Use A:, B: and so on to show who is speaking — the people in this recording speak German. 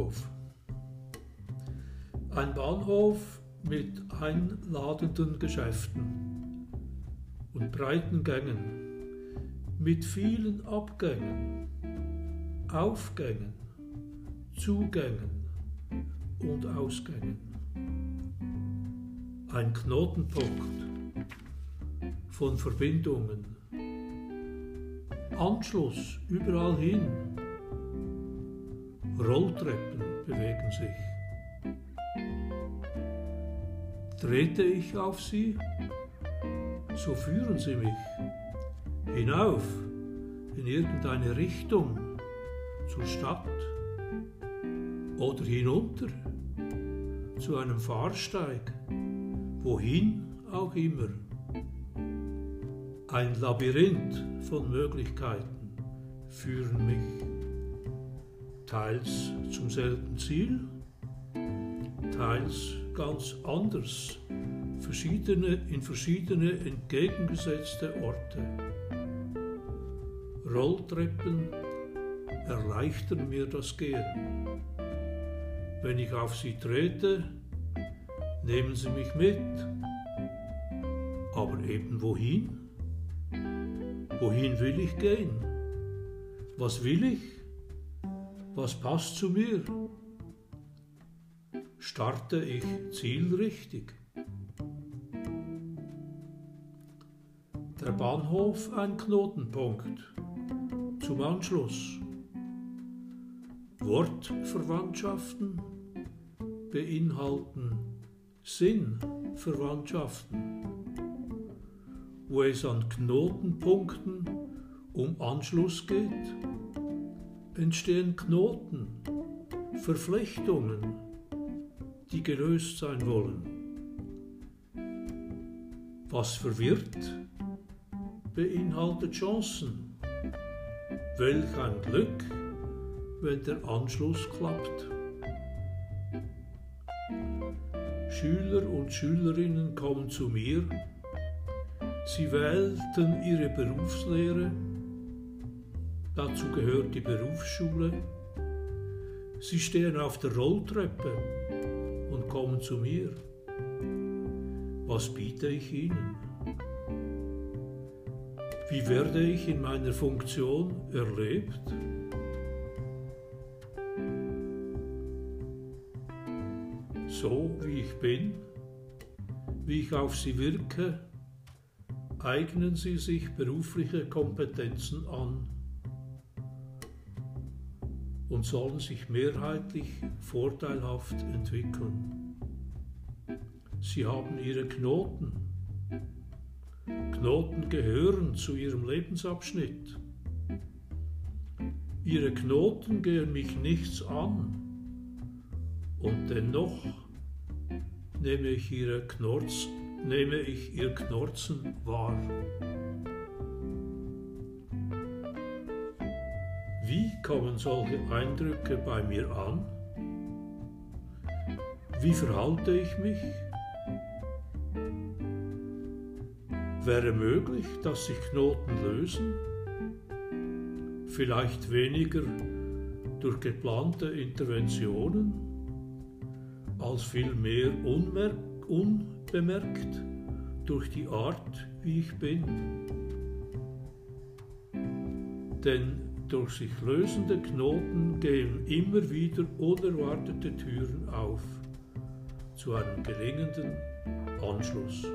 A: Bahnhof. Ein Bahnhof mit einladenden Geschäften und breiten Gängen, mit vielen Abgängen, Aufgängen, Zugängen und Ausgängen. Ein Knotenpunkt von Verbindungen. Anschluss überall hin. Rolltreppen bewegen sich. Trete ich auf sie, so führen sie mich hinauf in irgendeine Richtung zur Stadt oder hinunter zu einem Fahrsteig, wohin auch immer. Ein Labyrinth von Möglichkeiten führen mich teils zum selben Ziel, teils ganz anders, verschiedene, in verschiedene entgegengesetzte Orte. Rolltreppen erleichtern mir das Gehen. Wenn ich auf sie trete, nehmen sie mich mit. Aber eben wohin? Wohin will ich gehen? Was will ich? Was passt zu mir? Starte ich zielrichtig? Der Bahnhof ein Knotenpunkt zum Anschluss. Wortverwandtschaften beinhalten Sinnverwandtschaften wo es an Knotenpunkten um Anschluss geht, entstehen Knoten, Verflechtungen, die gelöst sein wollen. Was verwirrt, beinhaltet Chancen. Welch ein Glück, wenn der Anschluss klappt. Schüler und Schülerinnen kommen zu mir Sie wählten ihre Berufslehre, dazu gehört die Berufsschule. Sie stehen auf der Rolltreppe und kommen zu mir. Was biete ich ihnen? Wie werde ich in meiner Funktion erlebt? So wie ich bin, wie ich auf sie wirke, eignen sie sich berufliche Kompetenzen an und sollen sich mehrheitlich vorteilhaft entwickeln. Sie haben ihre Knoten. Knoten gehören zu ihrem Lebensabschnitt. Ihre Knoten gehen mich nichts an und dennoch nehme ich ihre Knorz nehme ich ihr Knorzen wahr. Wie kommen solche Eindrücke bei mir an? Wie verhalte ich mich? Wäre möglich, dass sich Knoten lösen? Vielleicht weniger durch geplante Interventionen, als vielmehr unbemerkt durch die Art, wie ich bin. Denn durch sich lösende Knoten gehen immer wieder unerwartete Türen auf zu einem gelingenden Anschluss.